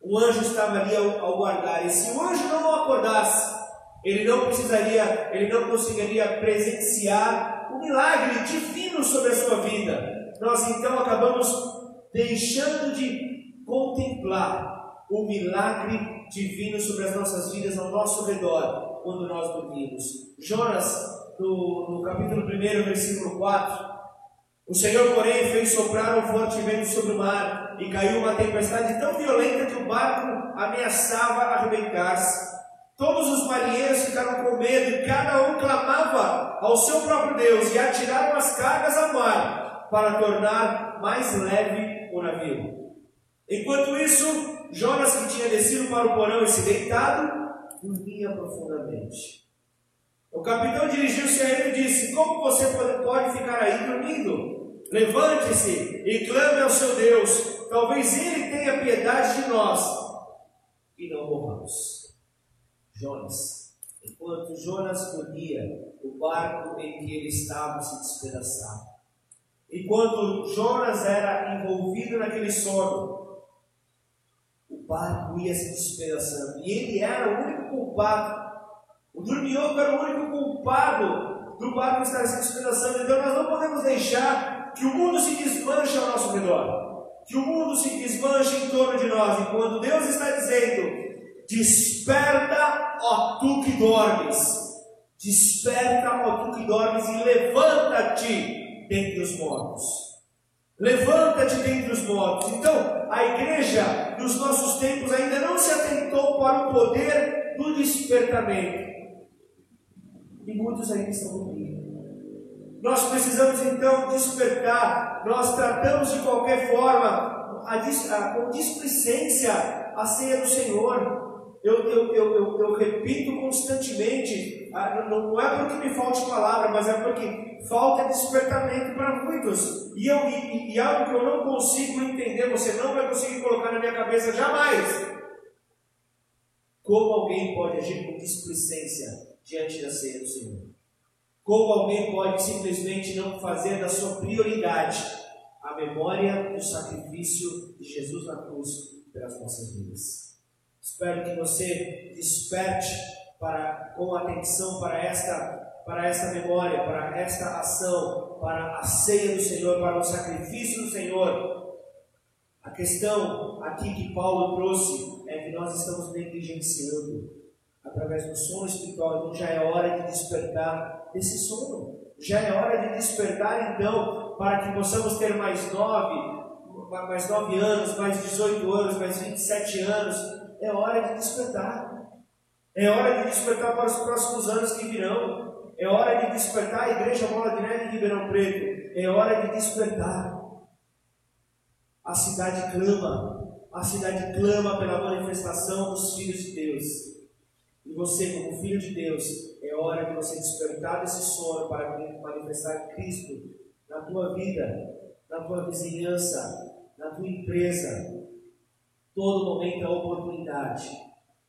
O anjo estava ali ao, ao guardar. E se o anjo não o acordasse, ele não precisaria, ele não conseguiria presenciar o milagre divino sobre a sua vida. Nós então acabamos deixando de contemplar o milagre divino sobre as nossas vidas ao nosso redor quando nós dormimos. Jonas, no, no capítulo 1, versículo 4, o Senhor, porém, fez soprar um forte vento sobre o mar e caiu uma tempestade tão violenta que o barco ameaçava arrebentar-se. Todos os marinheiros ficaram com medo e cada um clamava ao seu próprio Deus e atiraram as cargas ao mar para tornar mais leve o navio. Enquanto isso, Jonas, que tinha descido para o porão e se deitado, dormia profundamente. O capitão dirigiu-se a ele e disse: Como você pode ficar aí dormindo? Levante-se e clame ao seu Deus. Talvez ele tenha piedade de nós e não morramos. Jonas, enquanto Jonas dormia, o barco em que ele estava se despedaçava. Enquanto Jonas era envolvido naquele sono, barco ia se despedaçando. E ele era o único culpado. O dorminhoco era o único culpado do barco estar se despedaçando. Então nós não podemos deixar que o mundo se desmanche ao nosso redor. Que o mundo se desmanche em torno de nós. E quando Deus está dizendo: Desperta, ó tu que dormes. Desperta, ó tu que dormes, e levanta-te dentre os mortos. Levanta-te dentre os mortos. Então, a igreja nos nossos tempos ainda não se atentou para o poder do despertamento. E muitos ainda estão dormindo. Nós precisamos então despertar. Nós tratamos de qualquer forma, a, a, com displicência, a ceia do Senhor. Eu, eu, eu, eu, repito constantemente, ah, não, é porque me falte palavra, mas é porque falta despertamento para muitos. E, eu, e, e algo que eu não consigo entender, você não vai conseguir colocar na minha cabeça jamais. Como alguém pode agir com displicência diante da ceia do Senhor? Como alguém pode simplesmente não fazer da sua prioridade a memória do sacrifício de Jesus na cruz pelas nossas vidas? Espero que você desperte para, com atenção para esta, para esta memória, para esta ação, para a ceia do Senhor, para o sacrifício do Senhor. A questão aqui que Paulo trouxe é que nós estamos negligenciando através do sono espiritual. Então já é hora de despertar desse sono. Já é hora de despertar então para que possamos ter mais nove, mais nove anos, mais 18 anos, mais 27 anos, é hora de despertar. É hora de despertar para os próximos anos que virão. É hora de despertar a igreja Bola de Neve de Ribeirão Preto. É hora de despertar. A cidade clama. A cidade clama pela manifestação dos filhos de Deus. E você, como filho de Deus, é hora de você despertar desse sono para manifestar Cristo na tua vida, na tua vizinhança, na tua empresa, Todo momento é oportunidade.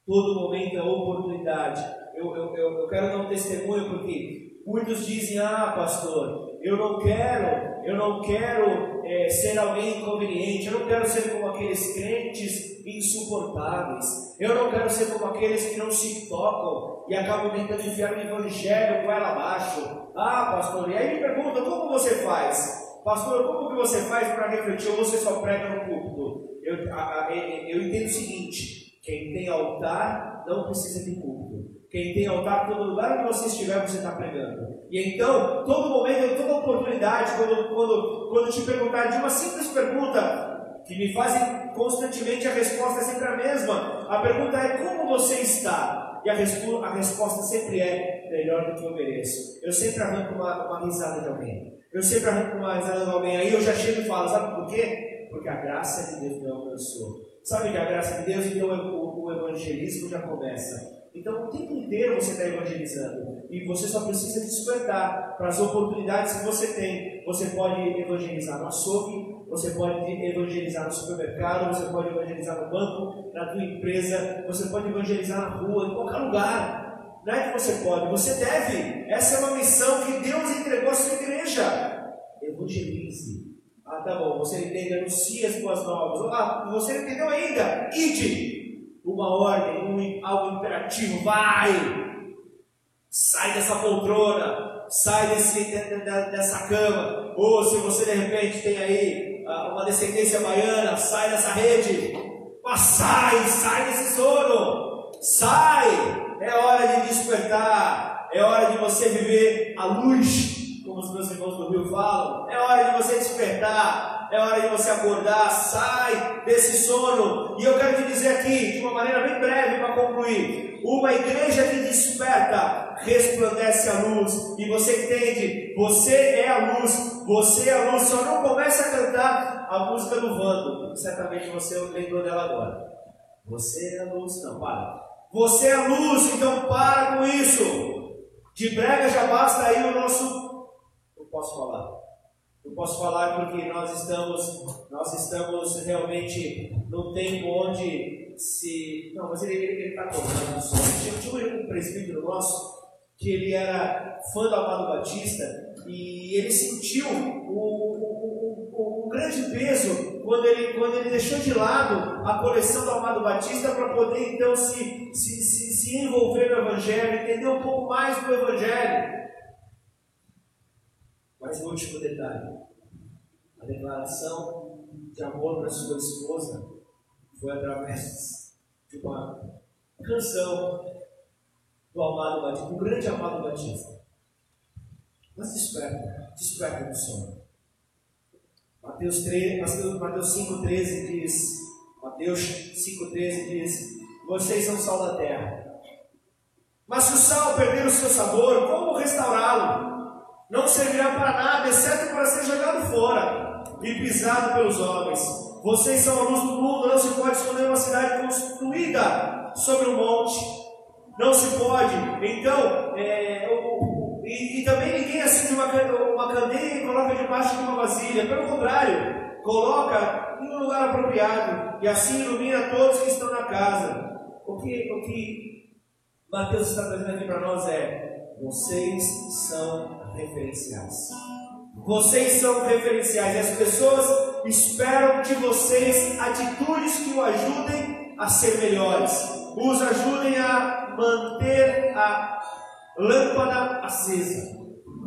Todo momento é oportunidade. Eu, eu, eu, eu quero dar um testemunho porque muitos dizem: Ah, pastor, eu não quero, eu não quero é, ser alguém inconveniente, eu não quero ser como aqueles crentes insuportáveis, eu não quero ser como aqueles que não se tocam e acabam tentando enfiar o evangelho com ela abaixo. Ah, pastor, e aí me pergunta: como você faz? Pastor, como que você faz para refletir ou você só prega no púlpito? Eu, a, a, eu entendo o seguinte: quem tem altar não precisa de culto. Quem tem altar, todo lugar que você estiver, você está pregando. E então, todo momento, toda oportunidade, quando, quando, quando te perguntar de uma simples pergunta, que me fazem constantemente, a resposta é sempre a mesma. A pergunta é: como você está? E a, respo a resposta sempre é: melhor do que eu mereço. Eu sempre arranco uma, uma risada de alguém. Eu sempre arranco uma risada de alguém. Aí eu já chego e falo: sabe por quê? porque a graça de Deus me alcançou. Sabe que a graça de Deus, então o, o evangelismo já começa. Então, o tempo inteiro você está evangelizando. E você só precisa despertar para as oportunidades que você tem. Você pode evangelizar no açougue, você pode evangelizar no supermercado, você pode evangelizar no banco, na tua empresa, você pode evangelizar na rua, em qualquer lugar. Não é que você pode, você deve. Essa é uma missão que Deus entregou à sua igreja. Evangelize. Ah, tá bom, você entende, anuncia as boas novas. Ah, você entendeu ainda? Ide. Uma ordem, um, algo imperativo, vai! Sai dessa poltrona, sai desse, dessa cama. Ou se você de repente tem aí ah, uma descendência baiana, sai dessa rede. Mas sai, sai desse sono. Sai! É hora de despertar. É hora de você viver a luz os meus irmãos do Rio falam, é hora de você despertar, é hora de você acordar, sai desse sono. E eu quero te dizer aqui, de uma maneira bem breve para concluir: uma igreja que desperta, resplandece a luz. E você entende, você é a luz, você é a luz. Só não comece a cantar a música do Vando, certamente você lembrou dela agora. Você é a luz, não, para. Você é a luz, então para com isso. De brega já basta aí o nosso posso falar. Eu posso falar porque nós estamos, nós estamos realmente num tempo onde se. Não, mas ele está colocando o som. Tinha um presbítero nosso que ele era fã do Amado Batista e ele sentiu o, o, o, o, grande peso quando ele, quando ele deixou de lado a coleção do Amado Batista para poder então se, se, se, se envolver no Evangelho, entender um pouco mais do Evangelho. Mas o último detalhe: a declaração de amor para sua esposa foi através de uma canção do amado Batista, do grande amado Batista. Mas desperta, desperta do sono. Mateus, 3, Mateus 5,13 diz: Mateus 5,13 diz: Vocês são sal da terra. Mas se o sal perder o seu sabor, como restaurá-lo? Não servirá para nada, exceto para ser jogado fora e pisado pelos homens. Vocês são a luz do mundo, não se pode esconder uma cidade construída sobre um monte. Não se pode. Então, é, o, e, e, também ninguém acende uma, uma candeia e coloca debaixo de uma vasilha. Pelo contrário, coloca em um lugar apropriado e assim ilumina todos que estão na casa. O que, o que Mateus está trazendo aqui para nós é: vocês são referenciais. Vocês são referenciais. As pessoas esperam de vocês atitudes que o ajudem a ser melhores, os ajudem a manter a lâmpada acesa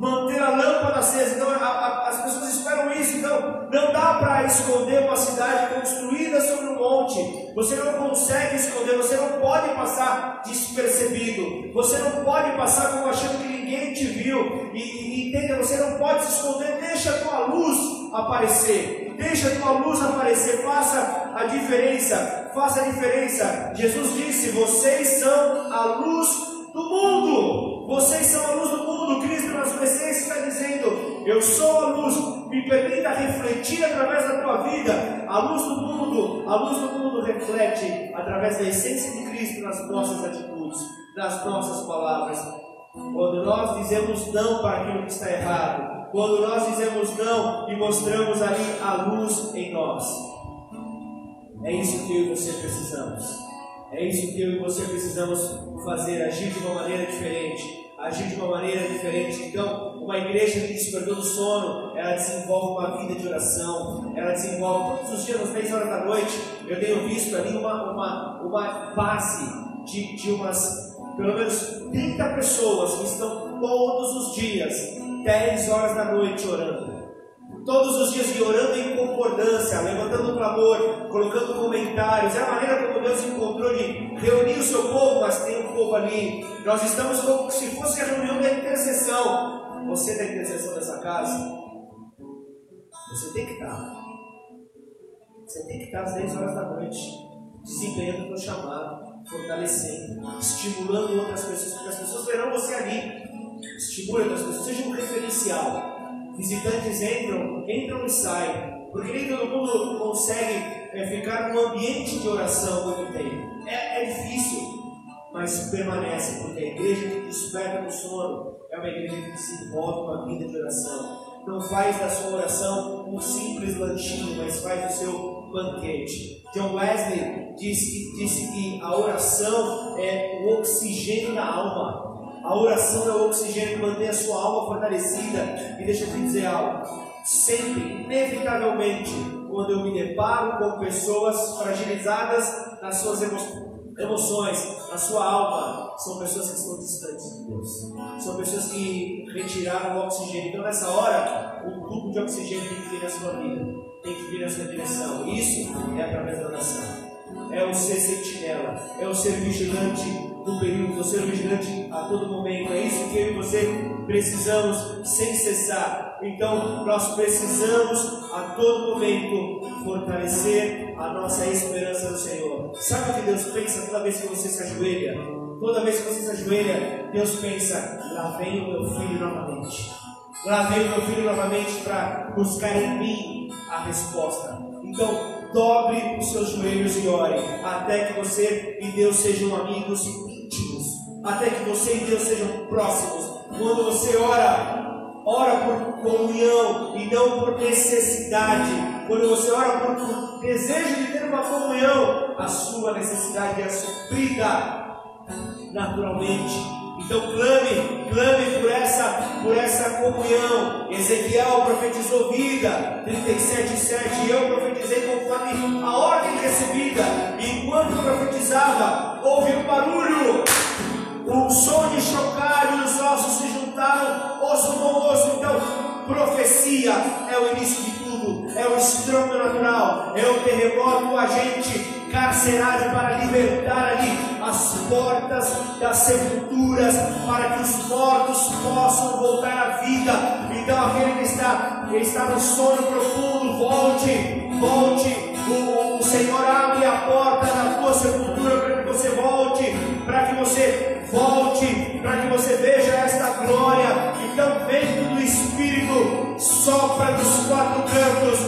manter a lâmpada acesa. Então, a, a, as pessoas esperam isso. Então, não dá para esconder uma cidade construída sobre um monte. Você não consegue esconder, você não pode passar despercebido. Você não pode passar como achando que ninguém te viu. E, e entenda, você não pode se esconder. Deixa a tua luz aparecer. Deixa a tua luz aparecer. Faça a diferença. Faça a diferença. Jesus disse: Vocês são a luz do mundo. Vocês são a luz do mundo. Cristo, na sua essência, está dizendo: Eu sou a luz. Me permita refletir através da tua vida. A luz do mundo, a luz do mundo reflete através da essência de Cristo nas nossas atitudes, nas nossas palavras. Quando nós dizemos não para aquilo que está errado, quando nós dizemos não e mostramos ali a luz em nós, é isso que eu e você precisamos. É isso que eu e você precisamos fazer, agir de uma maneira diferente. Agir de uma maneira diferente. Então, uma igreja que despertou do sono, ela desenvolve uma vida de oração, ela desenvolve todos os dias, às 10 horas da noite, eu tenho visto ali uma, uma, uma base de, de umas, pelo menos 30 pessoas que estão todos os dias, 10 horas da noite orando. Todos os dias orando em concordância, levantando clamor, colocando comentários. É a maneira como Deus encontrou de reunir o seu povo, mas tem um povo ali. Nós estamos como se fosse a reunião da intercessão. Você da intercessão dessa casa, você tem que estar. Você tem que estar às 10 horas da noite, desempenhando o seu chamado, fortalecendo, estimulando outras pessoas, porque as pessoas verão você ali. Estimule outras pessoas, seja um referencial. Visitantes entram, entram e saem, porque nem todo mundo consegue é, ficar num ambiente de oração muito tempo. É, é difícil, mas permanece, porque a igreja que desperta no sono é uma igreja que se envolve a vida de oração. não faz da sua oração um simples lanchinho, mas faz o seu banquete. John Wesley disse, disse que a oração é o oxigênio da alma. A oração é o oxigênio que mantém a sua alma fortalecida. E deixa eu te dizer algo. Sempre, inevitavelmente, quando eu me deparo com pessoas fragilizadas nas suas emoções, na sua alma, são pessoas que estão distantes de Deus. São pessoas que retiraram o oxigênio. Então, nessa hora, o tubo de oxigênio tem que vir na sua vida, tem que vir na sua direção. Isso é através da oração. É o ser sentinela, é o ser vigilante do período, ser vigilante a todo momento. É isso que eu e você precisamos sem cessar. Então, nós precisamos a todo momento fortalecer a nossa esperança no Senhor. Sabe o que Deus pensa toda vez que você se ajoelha? Toda vez que você se ajoelha, Deus pensa: lá vem o meu filho novamente. Lá vem o meu filho novamente para buscar em mim a resposta. Então, dobre os seus joelhos e ore, até que você e Deus sejam amigos até que você e Deus sejam próximos. Quando você ora, ora por comunhão e não por necessidade. Quando você ora por desejo de ter uma comunhão, a sua necessidade é suprida naturalmente então clame, clame por essa, por essa comunhão. Ezequiel profetizou vida, 37, 7. Eu profetizei conforme a ordem recebida. Enquanto profetizava, houve um barulho, um som de chocalho, e os ossos se juntaram, osso com osso. Então, profecia é o início de tudo, é o estrondo natural, é o terremoto, o agente carcerário para libertar ali as portas das sepulturas, para que os mortos possam voltar à vida. Então aquele que está, está no sono profundo, volte, volte. O, o Senhor abre a porta da tua sepultura para que você volte, para que você volte, para que você veja esta glória. Então, vento do Espírito sopra dos quatro cantos,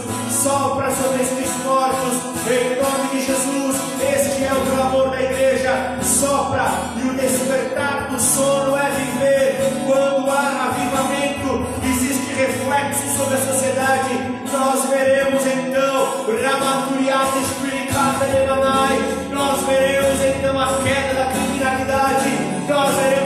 sopra sobre estes mortos, em nome de Jesus. Este é o clamor da igreja. Sopra e o despertar do sono é viver. Quando há avivamento, existe reflexo sobre a sociedade. Nós veremos então Ramaturiata Manai. Nós veremos então a queda da criminalidade.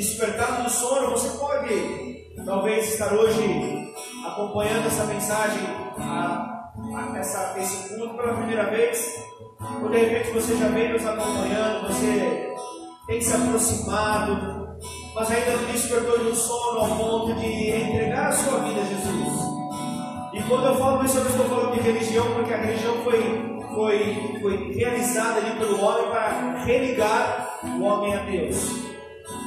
Despertado do sono, você pode talvez estar hoje acompanhando essa mensagem, a, a essa, esse culto pela primeira vez, ou de repente você já vem nos acompanhando, você tem se aproximado, mas ainda não despertou do sono ao ponto de entregar a sua vida a Jesus. E quando eu falo isso, eu não estou falando de religião, porque a religião foi, foi, foi realizada ali pelo homem para religar o homem a Deus.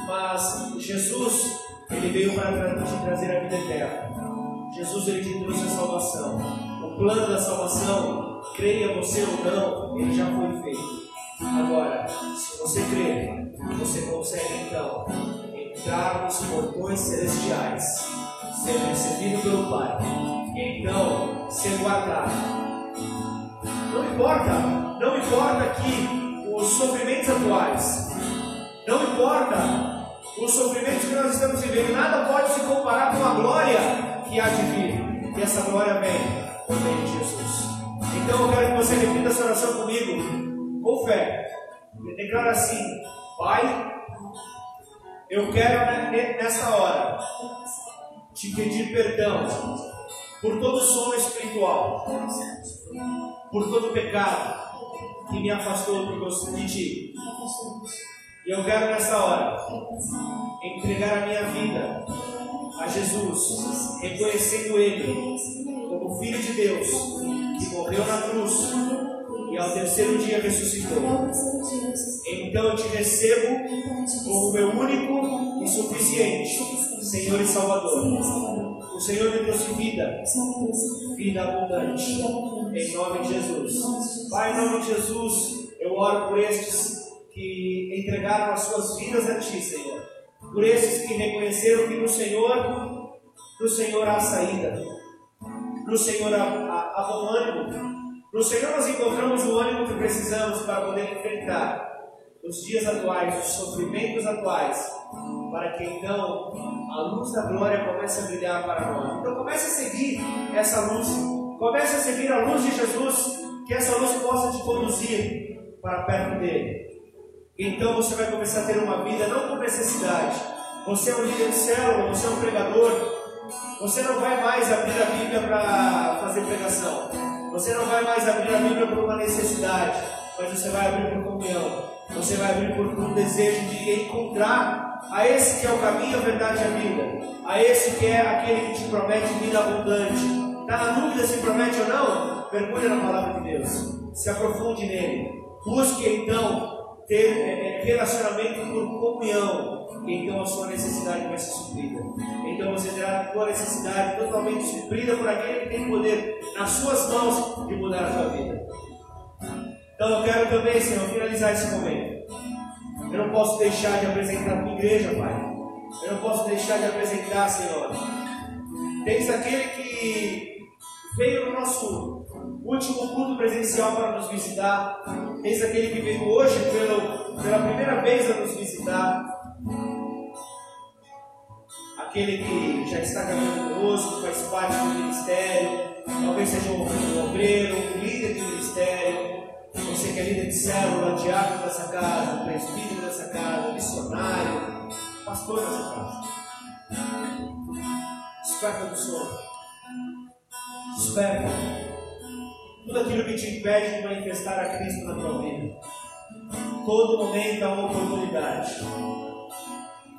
Mas Jesus, ele veio para te trazer a vida eterna. Jesus, ele te trouxe a salvação. O plano da salvação, creia você ou não, ele já foi feito. Agora, se você crer, você consegue então entrar nos portões celestiais, ser recebido pelo Pai, e então ser guardado. Não importa, não importa que os sofrimentos atuais, não importa os sofrimentos que nós estamos vivendo, nada pode se comparar com a glória que há de vir. E essa glória vem meio de Jesus. Então eu quero que você repita essa oração comigo, com fé. Declara assim: Pai, eu quero nessa hora te pedir perdão por todo sono espiritual, por todo pecado que me afastou de ti. E eu quero nessa hora entregar a minha vida a Jesus, reconhecendo Ele como Filho de Deus, que morreu na cruz e ao terceiro dia ressuscitou. Então eu te recebo como meu único e suficiente Senhor e Salvador. O Senhor me trouxe vida, vida. Abundante, em nome de Jesus. Pai, em nome de Jesus, eu oro por estes que entregaram as suas vidas a Ti, Senhor. Por esses que reconheceram que no Senhor, no Senhor há saída, no Senhor há, há, há bom ânimo, no Senhor nós encontramos o ânimo que precisamos para poder enfrentar os dias atuais, os sofrimentos atuais, para que então a luz da glória comece a brilhar para nós. Então comece a seguir essa luz, comece a seguir a luz de Jesus, que essa luz possa te conduzir para perto dele. Então você vai começar a ter uma vida não por necessidade. Você é um líder de célula, você é um pregador. Você não vai mais abrir a Bíblia para fazer pregação. Você não vai mais abrir a Bíblia por uma necessidade, mas você vai abrir por comunhão. Você vai abrir por, um desejo de encontrar a esse que é o caminho, a verdade e a vida. A esse que é aquele que te promete vida abundante. Está na dúvida se promete ou não? Mergulhe na palavra de Deus. Se aprofunde nele. Busque então ter é relacionamento por comunhão então a sua necessidade vai ser suprida. Então você terá a sua necessidade totalmente suprida por aquele que tem poder nas suas mãos de mudar a sua vida. Então eu quero também, Senhor, finalizar esse momento. Eu não posso deixar de apresentar a tua igreja, Pai. Eu não posso deixar de apresentar, Senhor. Desde aquele que veio no nosso último culto presencial para nos visitar, desde aquele que veio hoje pelo, pela primeira vez a nos visitar, aquele que já está caminhando conosco, faz parte do ministério, talvez seja um obreiro, um líder de ministério, você que é líder de célula, diácono dessa casa, presbítero dessa casa, missionário, pastor dessa casa. Desperta do sono. Desperta. Tudo aquilo que te impede de manifestar a Cristo na tua vida. Todo momento há uma oportunidade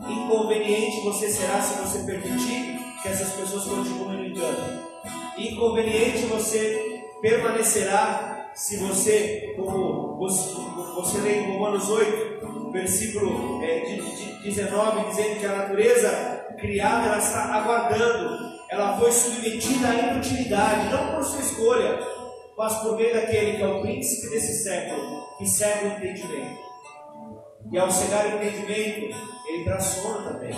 Inconveniente você será se você permitir que essas pessoas continuem no engano. Inconveniente você permanecerá se você, como você lê em Romanos 8, versículo é, de, de 19, dizendo que a natureza criada ela está aguardando, ela foi submetida à inutilidade, não por sua escolha, mas por meio daquele que é o príncipe desse século, que segue o entendimento. E ao cegar o entendimento, ele traz também.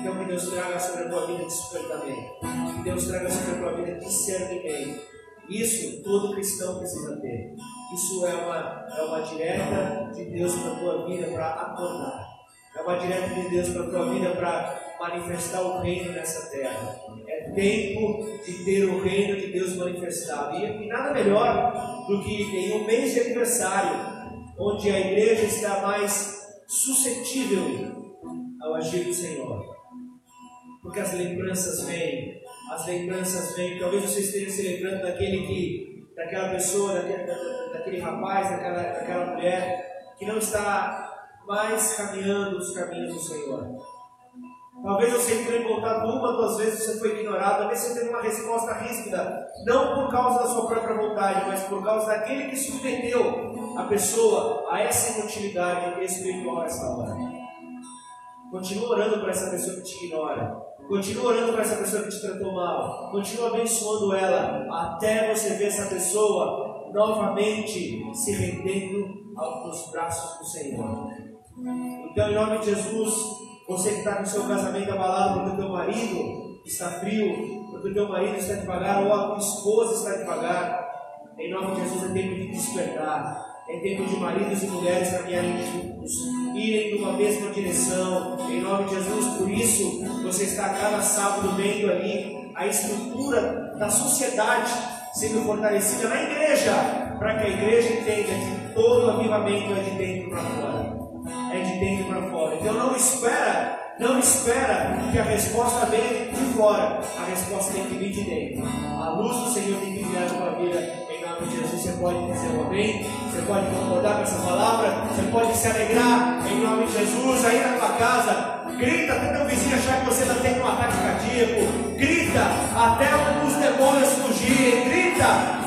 Então que Deus traga sobre a tua vida despertamento. Que Deus traga sobre a tua vida discernimento. Isso todo cristão precisa ter. Isso é uma, é uma direta de Deus para a tua vida para acordar. É uma direta de Deus para a tua vida para manifestar o reino nessa terra. É tempo de ter o reino de Deus manifestado. E, e nada melhor do que em um mês de aniversário, onde a igreja está mais suscetível ao agir do Senhor. Porque as lembranças vêm, as lembranças vêm. Talvez você esteja se lembrando daquele que, daquela pessoa, daquele, daquele rapaz, daquela, daquela mulher que não está mais caminhando os caminhos do Senhor. Talvez você em contato uma, duas vezes, você foi ignorado, talvez você teve uma resposta ríspida, não por causa da sua própria vontade, mas por causa daquele que submeteu a pessoa a essa inutilidade espiritual essa hora. Continua orando para essa pessoa que te ignora. Continua orando para essa pessoa que te tratou mal. Continua abençoando ela até você ver essa pessoa novamente se rendendo aos braços do Senhor. Então, em nome de Jesus, você que está com seu casamento abalado porque o teu marido está frio, porque o teu marido está devagar, ou a tua esposa está devagar, em nome de Jesus é tempo de despertar. É tempo de maridos e mulheres caminharem juntos, irem numa mesma direção, em nome de Jesus. Por isso, você está cada sábado vendo ali a estrutura da sociedade sendo fortalecida na igreja, para que a igreja entenda que todo avivamento é de dentro para fora. É de dentro para fora. Então não espera não espera que a resposta venha de fora. A resposta tem que vir de dentro. A luz do Senhor tem que vir na tua vida. Em nome de Jesus, você pode dizer um amém. Você pode concordar com essa palavra. Você pode se alegrar. Em nome de Jesus, aí na tua casa. Grita até teu vizinho achar que você está tendo um ataque cardíaco. Grita até os demônios fugirem. Grita